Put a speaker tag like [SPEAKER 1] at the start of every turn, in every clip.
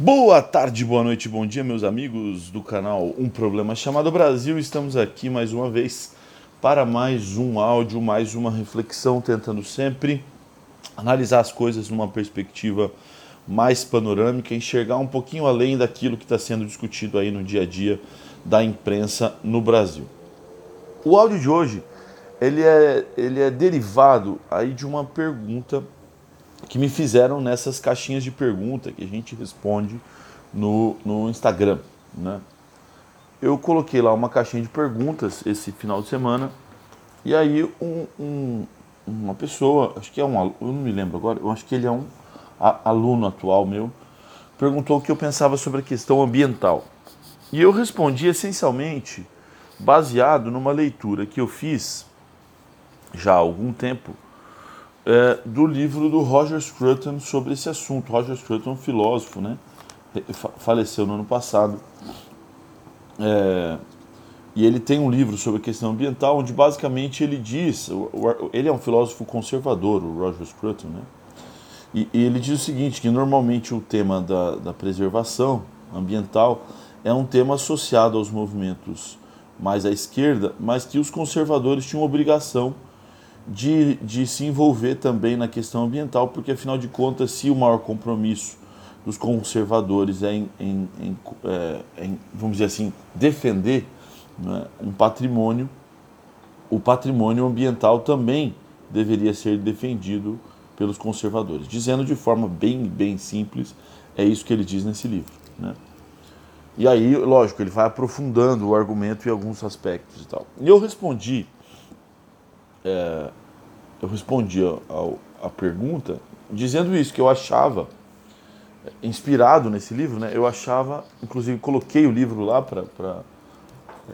[SPEAKER 1] Boa tarde, boa noite, bom dia, meus amigos do canal Um Problema Chamado Brasil. Estamos aqui mais uma vez para mais um áudio, mais uma reflexão, tentando sempre analisar as coisas numa perspectiva mais panorâmica, enxergar um pouquinho além daquilo que está sendo discutido aí no dia a dia da imprensa no Brasil. O áudio de hoje ele é, ele é derivado aí de uma pergunta que me fizeram nessas caixinhas de pergunta que a gente responde no, no Instagram. Né? Eu coloquei lá uma caixinha de perguntas esse final de semana e aí um, um, uma pessoa, acho que é um eu não me lembro agora, eu acho que ele é um aluno atual meu, perguntou o que eu pensava sobre a questão ambiental. E eu respondi essencialmente baseado numa leitura que eu fiz já há algum tempo é, do livro do Roger Scruton sobre esse assunto. Roger Scruton, filósofo, né? faleceu no ano passado. É, e ele tem um livro sobre a questão ambiental, onde basicamente ele diz, ele é um filósofo conservador, o Roger Scruton, né? E, e ele diz o seguinte, que normalmente o tema da, da preservação ambiental é um tema associado aos movimentos mais à esquerda, mas que os conservadores tinham obrigação de, de se envolver também na questão ambiental, porque afinal de contas, se o maior compromisso dos conservadores é em, em, em, é, em vamos dizer assim, defender né, um patrimônio, o patrimônio ambiental também deveria ser defendido pelos conservadores. Dizendo de forma bem, bem simples, é isso que ele diz nesse livro. Né? E aí, lógico, ele vai aprofundando o argumento em alguns aspectos e tal. E eu respondi é, eu respondi a pergunta dizendo isso, que eu achava, inspirado nesse livro, né, eu achava, inclusive coloquei o livro lá para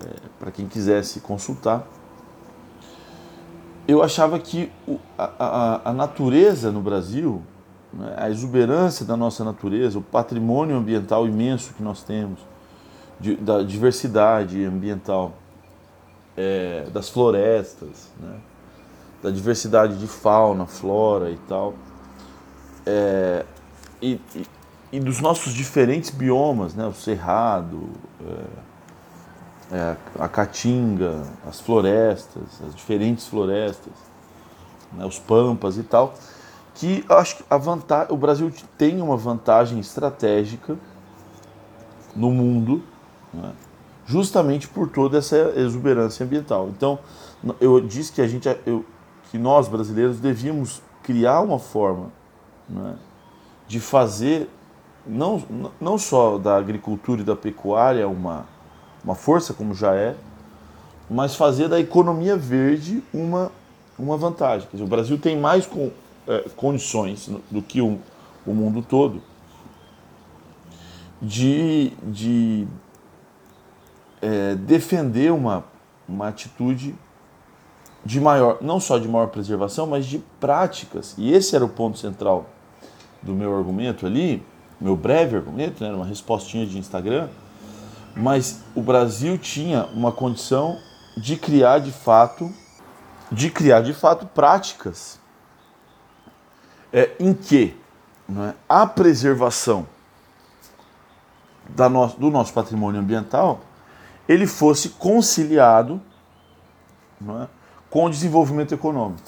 [SPEAKER 1] é, quem quisesse consultar, eu achava que a, a, a, natureza no Brasil, né, a exuberância da nossa natureza, o patrimônio ambiental imenso que nós temos, de, da diversidade ambiental, é, das florestas, né, da diversidade de fauna, flora e tal, é, e, e, e, dos nossos diferentes biomas, né, o cerrado, é, é, a caatinga, as florestas, as diferentes florestas, né, os pampas e tal, que acho que a vantagem, o Brasil tem uma vantagem estratégica no mundo, né, justamente por toda essa exuberância ambiental. Então, eu disse que a gente, eu, que nós brasileiros devíamos criar uma forma né, de fazer não, não só da agricultura e da pecuária uma, uma força, como já é, mas fazer da economia verde uma, uma vantagem. Dizer, o Brasil tem mais com, é, condições do que o, o mundo todo de, de é, defender uma, uma atitude de maior, não só de maior preservação, mas de práticas. E esse era o ponto central do meu argumento ali, meu breve argumento, né, uma respostinha de Instagram. Mas o Brasil tinha uma condição de criar de fato, de criar de fato práticas é, em que é, a preservação da no, do nosso patrimônio ambiental ele fosse conciliado não é, com o desenvolvimento econômico.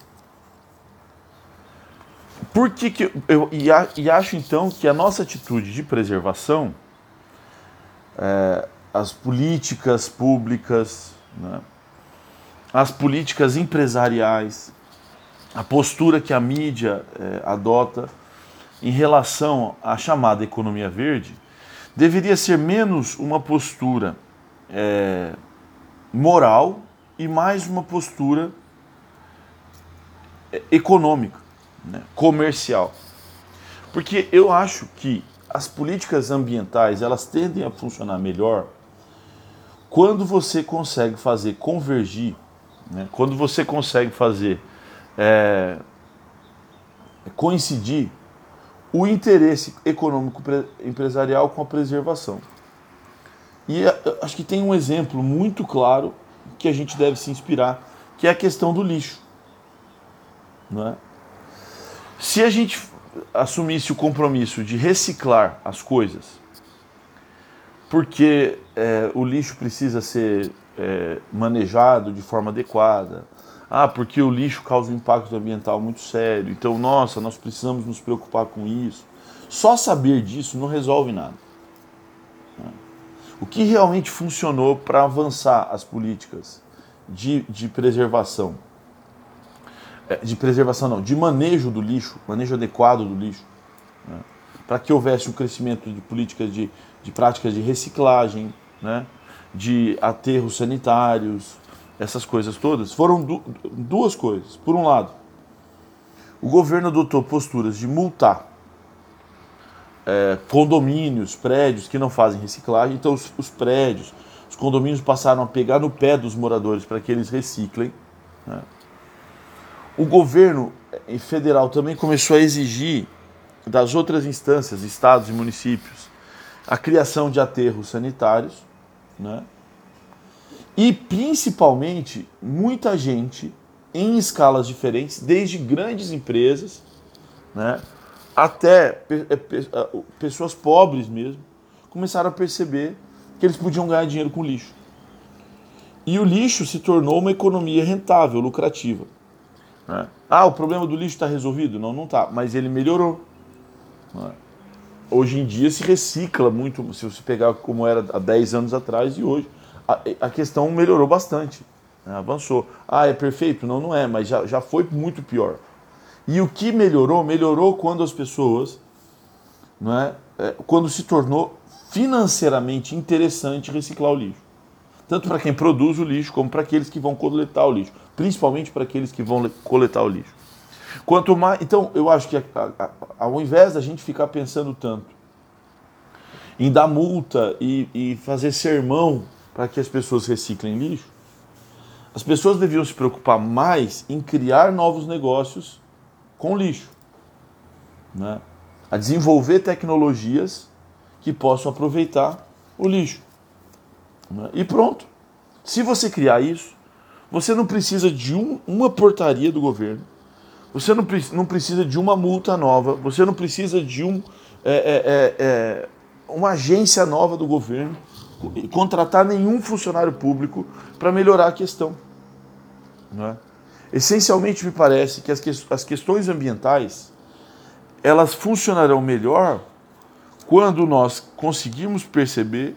[SPEAKER 1] Por que, que eu e, e acho então que a nossa atitude de preservação, é, as políticas públicas, né, as políticas empresariais, a postura que a mídia é, adota em relação à chamada economia verde, deveria ser menos uma postura é, moral e mais uma postura econômica, né, comercial. Porque eu acho que as políticas ambientais elas tendem a funcionar melhor quando você consegue fazer convergir, né, quando você consegue fazer é, coincidir o interesse econômico empresarial com a preservação. E acho que tem um exemplo muito claro que a gente deve se inspirar, que é a questão do lixo. Não é? Se a gente assumisse o compromisso de reciclar as coisas, porque é, o lixo precisa ser é, manejado de forma adequada. Ah, porque o lixo causa um impacto ambiental muito sério. Então, nossa, nós precisamos nos preocupar com isso. Só saber disso não resolve nada. O que realmente funcionou para avançar as políticas de, de preservação? É, de preservação não, de manejo do lixo, manejo adequado do lixo. Né? Para que houvesse um crescimento de políticas de, de práticas de reciclagem, né? de aterros sanitários, essas coisas todas, foram du duas coisas. Por um lado, o governo adotou posturas de multar é, condomínios, prédios que não fazem reciclagem, então os, os, prédios, os condomínios passaram a pegar no pé dos moradores para que eles reciclem. Né? O governo eh, federal também começou a exigir das outras instâncias, estados e municípios, a criação de aterros sanitários né? E principalmente muita gente em escalas diferentes, desde grandes empresas, né, até é, pessoas pobres mesmo, começaram a perceber que eles podiam ganhar dinheiro com lixo. E o lixo se tornou uma economia rentável, lucrativa. Né? Ah, o problema do lixo está resolvido? Não, não está, mas ele melhorou. Né? hoje em dia se recicla muito, se você pegar como era há 10 anos atrás e hoje, a, a questão melhorou bastante, né? avançou. Ah, é perfeito? Não, não é, mas já, já foi muito pior. E o que melhorou? Melhorou quando as pessoas, não é, é quando se tornou financeiramente interessante reciclar o lixo. Tanto para quem produz o lixo, como para aqueles que vão coletar o lixo. Principalmente para aqueles que vão coletar o lixo. Quanto mais, então, eu acho que a, a, ao invés da gente ficar pensando tanto em dar multa e, e fazer sermão para que as pessoas reciclem lixo, as pessoas deviam se preocupar mais em criar novos negócios com lixo, né? a desenvolver tecnologias que possam aproveitar o lixo. Né? E pronto. Se você criar isso, você não precisa de um, uma portaria do governo você não, não precisa de uma multa nova, você não precisa de um, é, é, é, é uma agência nova do governo, contratar nenhum funcionário público para melhorar a questão. É? Essencialmente, me parece que as, que as questões ambientais elas funcionarão melhor quando nós conseguirmos perceber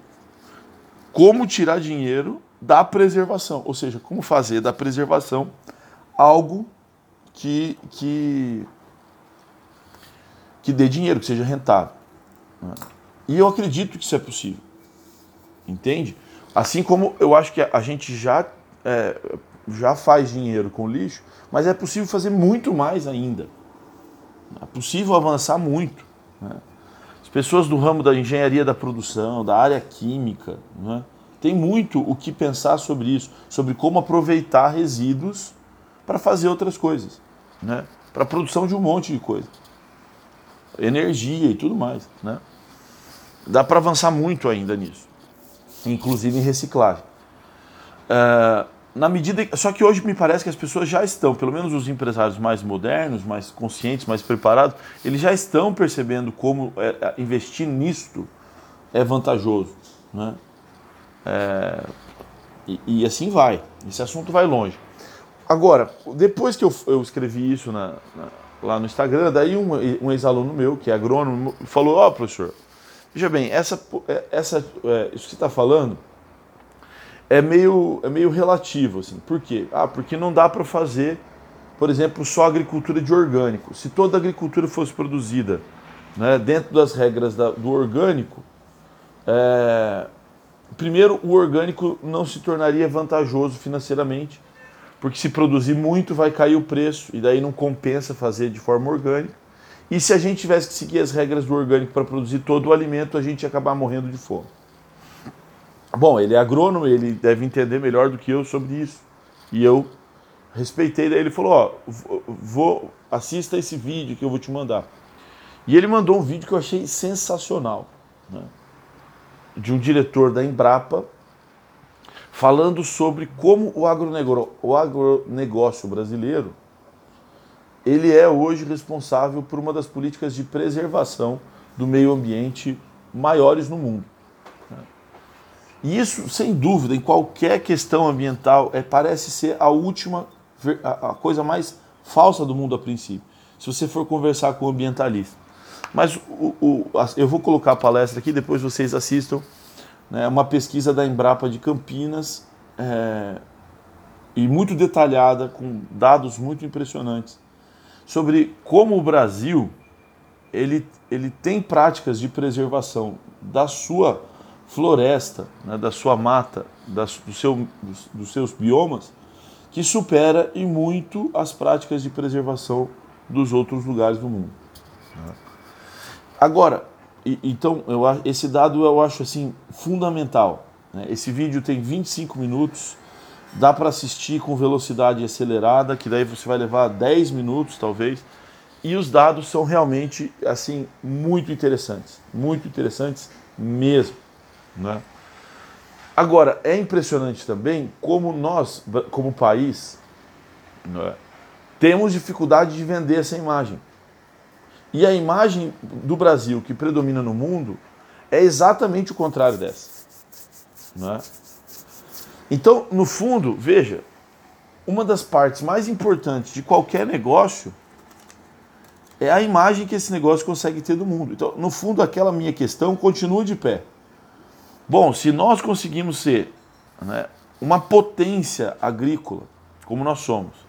[SPEAKER 1] como tirar dinheiro da preservação, ou seja, como fazer da preservação algo que, que, que dê dinheiro, que seja rentável. Né? E eu acredito que isso é possível. Entende? Assim como eu acho que a gente já, é, já faz dinheiro com lixo, mas é possível fazer muito mais ainda. É possível avançar muito. Né? As pessoas do ramo da engenharia da produção, da área química, né? tem muito o que pensar sobre isso, sobre como aproveitar resíduos para fazer outras coisas né? para a produção de um monte de coisa. Energia e tudo mais. Né? Dá para avançar muito ainda nisso, inclusive em reciclagem. Uh, na medida só que hoje me parece que as pessoas já estão, pelo menos os empresários mais modernos, mais conscientes, mais preparados, eles já estão percebendo como é, é investir nisto é vantajoso, né? É, e, e, assim vai. Esse assunto vai longe. Agora, depois que eu, eu escrevi isso na, na, lá no Instagram, daí um, um ex-aluno meu, que é agrônomo, falou: Ó, oh, professor, veja bem, essa, é, essa, é, isso que você está falando é meio, é meio relativo. Assim. Por quê? Ah, porque não dá para fazer, por exemplo, só agricultura de orgânico. Se toda agricultura fosse produzida né, dentro das regras da, do orgânico, é, primeiro, o orgânico não se tornaria vantajoso financeiramente porque se produzir muito vai cair o preço e daí não compensa fazer de forma orgânica. E se a gente tivesse que seguir as regras do orgânico para produzir todo o alimento, a gente ia acabar morrendo de fome. Bom, ele é agrônomo, ele deve entender melhor do que eu sobre isso. E eu respeitei, daí ele falou, ó, vou, assista esse vídeo que eu vou te mandar. E ele mandou um vídeo que eu achei sensacional, né? de um diretor da Embrapa falando sobre como o agronegócio, o agronegócio brasileiro ele é hoje responsável por uma das políticas de preservação do meio ambiente maiores no mundo. E isso, sem dúvida, em qualquer questão ambiental, é, parece ser a última, a, a coisa mais falsa do mundo a princípio, se você for conversar com um ambientalista. Mas o, o, eu vou colocar a palestra aqui, depois vocês assistam. Né, uma pesquisa da Embrapa de Campinas, é, e muito detalhada, com dados muito impressionantes, sobre como o Brasil ele, ele tem práticas de preservação da sua floresta, né, da sua mata, das, do seu, dos, dos seus biomas, que supera em muito as práticas de preservação dos outros lugares do mundo. Né. Agora, então, eu, esse dado eu acho assim fundamental. Né? Esse vídeo tem 25 minutos, dá para assistir com velocidade acelerada, que daí você vai levar 10 minutos talvez. E os dados são realmente assim muito interessantes, muito interessantes mesmo, né? Agora é impressionante também como nós, como país, né, temos dificuldade de vender essa imagem. E a imagem do Brasil que predomina no mundo é exatamente o contrário dessa. Né? Então, no fundo, veja, uma das partes mais importantes de qualquer negócio é a imagem que esse negócio consegue ter do mundo. Então, no fundo, aquela minha questão continua de pé. Bom, se nós conseguimos ser né, uma potência agrícola, como nós somos,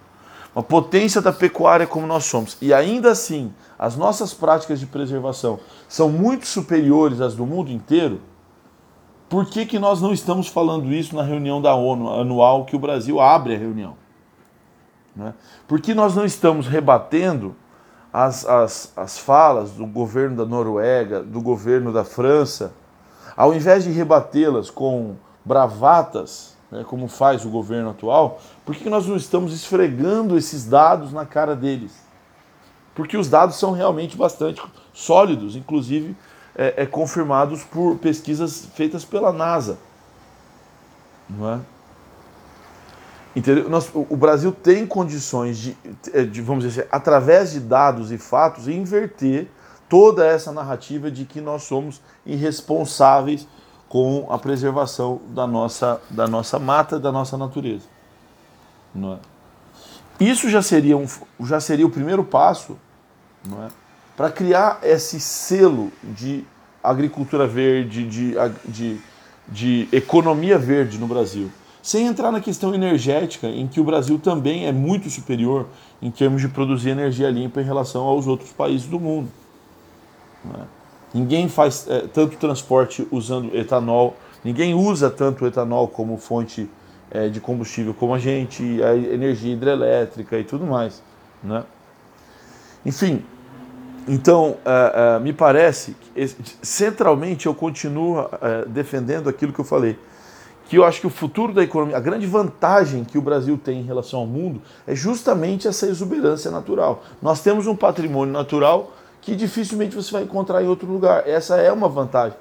[SPEAKER 1] uma potência da pecuária, como nós somos, e ainda assim as nossas práticas de preservação são muito superiores às do mundo inteiro, por que, que nós não estamos falando isso na reunião da ONU anual que o Brasil abre a reunião? Né? Por que nós não estamos rebatendo as, as, as falas do governo da Noruega, do governo da França, ao invés de rebatê-las com bravatas, né, como faz o governo atual, por que nós não estamos esfregando esses dados na cara deles? Porque os dados são realmente bastante sólidos, inclusive é, é, confirmados por pesquisas feitas pela NASA. Não é? Entendeu? Nós, o Brasil tem condições de, é, de, vamos dizer assim, através de dados e fatos, inverter toda essa narrativa de que nós somos irresponsáveis com a preservação da nossa, da nossa mata, da nossa natureza. Não é? Isso já seria, um, já seria o primeiro passo não é? para criar esse selo de agricultura verde, de, de, de economia verde no Brasil. Sem entrar na questão energética, em que o Brasil também é muito superior em termos de produzir energia limpa em relação aos outros países do mundo. É? Ninguém faz é, tanto transporte usando etanol, ninguém usa tanto etanol como fonte é, de combustível como a gente, a energia hidrelétrica e tudo mais. Né? Enfim, então, uh, uh, me parece que centralmente eu continuo uh, defendendo aquilo que eu falei, que eu acho que o futuro da economia, a grande vantagem que o Brasil tem em relação ao mundo é justamente essa exuberância natural. Nós temos um patrimônio natural que dificilmente você vai encontrar em outro lugar. Essa é uma vantagem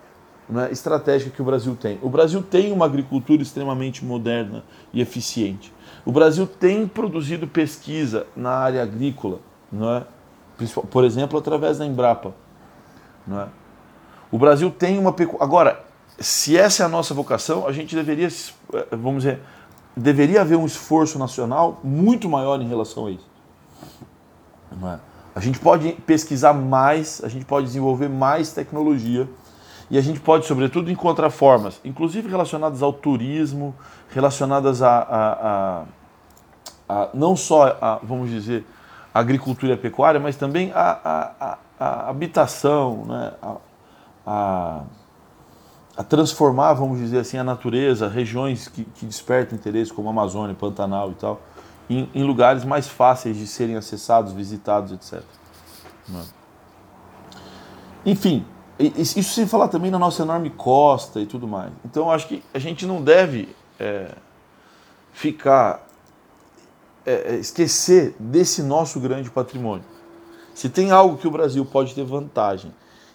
[SPEAKER 1] né, estratégica que o Brasil tem. O Brasil tem uma agricultura extremamente moderna e eficiente. O Brasil tem produzido pesquisa na área agrícola, não é? por exemplo, através da Embrapa. Não é? O Brasil tem uma agora, se essa é a nossa vocação, a gente deveria, eh, vamos dizer, deveria haver um esforço nacional muito maior em relação a isso. Não é? A gente pode pesquisar mais, a gente pode desenvolver mais tecnologia e a gente pode, sobretudo, encontrar formas, inclusive relacionadas ao turismo, relacionadas a, a, a, a não só, a, vamos dizer, a agricultura e a pecuária, mas também a, a, habitação, né? a, a, transformar, vamos dizer assim, a natureza, regiões que, que despertam interesse, como Amazônia, Pantanal e tal, em, em, lugares mais fáceis de serem acessados, visitados, etc. Né? Enfim, isso sem falar também na nossa enorme costa e tudo mais. Então, acho que a gente não deve é, ficar é, é, esquecer desse nosso grande patrimônio. Se tem algo que o Brasil pode ter vantagem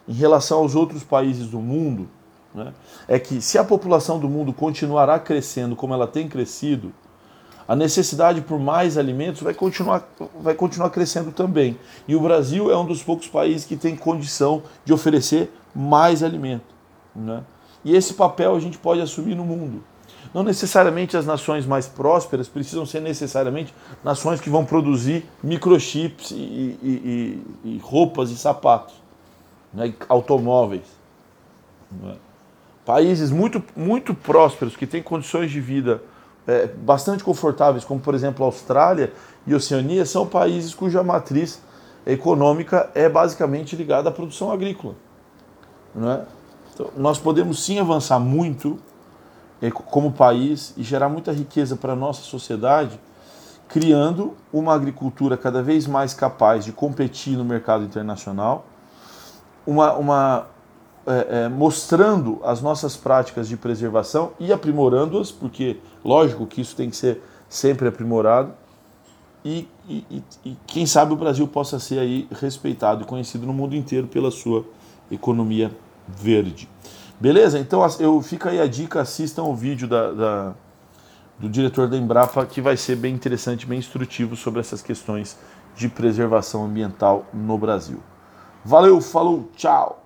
[SPEAKER 1] em relação aos outros países do mundo, né, é que se a população do mundo continuará crescendo como ela tem crescido, a necessidade por mais alimentos vai continuar, vai continuar crescendo também. E o Brasil é um dos poucos países que tem condição de oferecer mais alimento. Né? E esse papel a gente pode assumir no mundo. Não necessariamente as nações mais prósperas precisam ser necessariamente nações que vão produzir microchips e, e, e, e roupas e sapatos, né, automóveis. Né. Países muito, muito prósperos que têm condições de vida é, bastante confortáveis, como por exemplo a Austrália e Oceania, são países cuja matriz econômica é basicamente ligada à produção agrícola. Né? Então, nós podemos sim avançar muito como país e gerar muita riqueza para a nossa sociedade, criando uma agricultura cada vez mais capaz de competir no mercado internacional, uma, uma é, é, mostrando as nossas práticas de preservação e aprimorando-as, porque lógico que isso tem que ser sempre aprimorado, e, e, e, quem sabe o Brasil possa ser aí respeitado e conhecido no mundo inteiro pela sua economia verde. Beleza? Então eu fica aí a dica, assistam o vídeo da, da, do diretor da Embrapa, que vai ser bem interessante, bem instrutivo sobre essas questões de preservação ambiental no Brasil. Valeu, falou, tchau!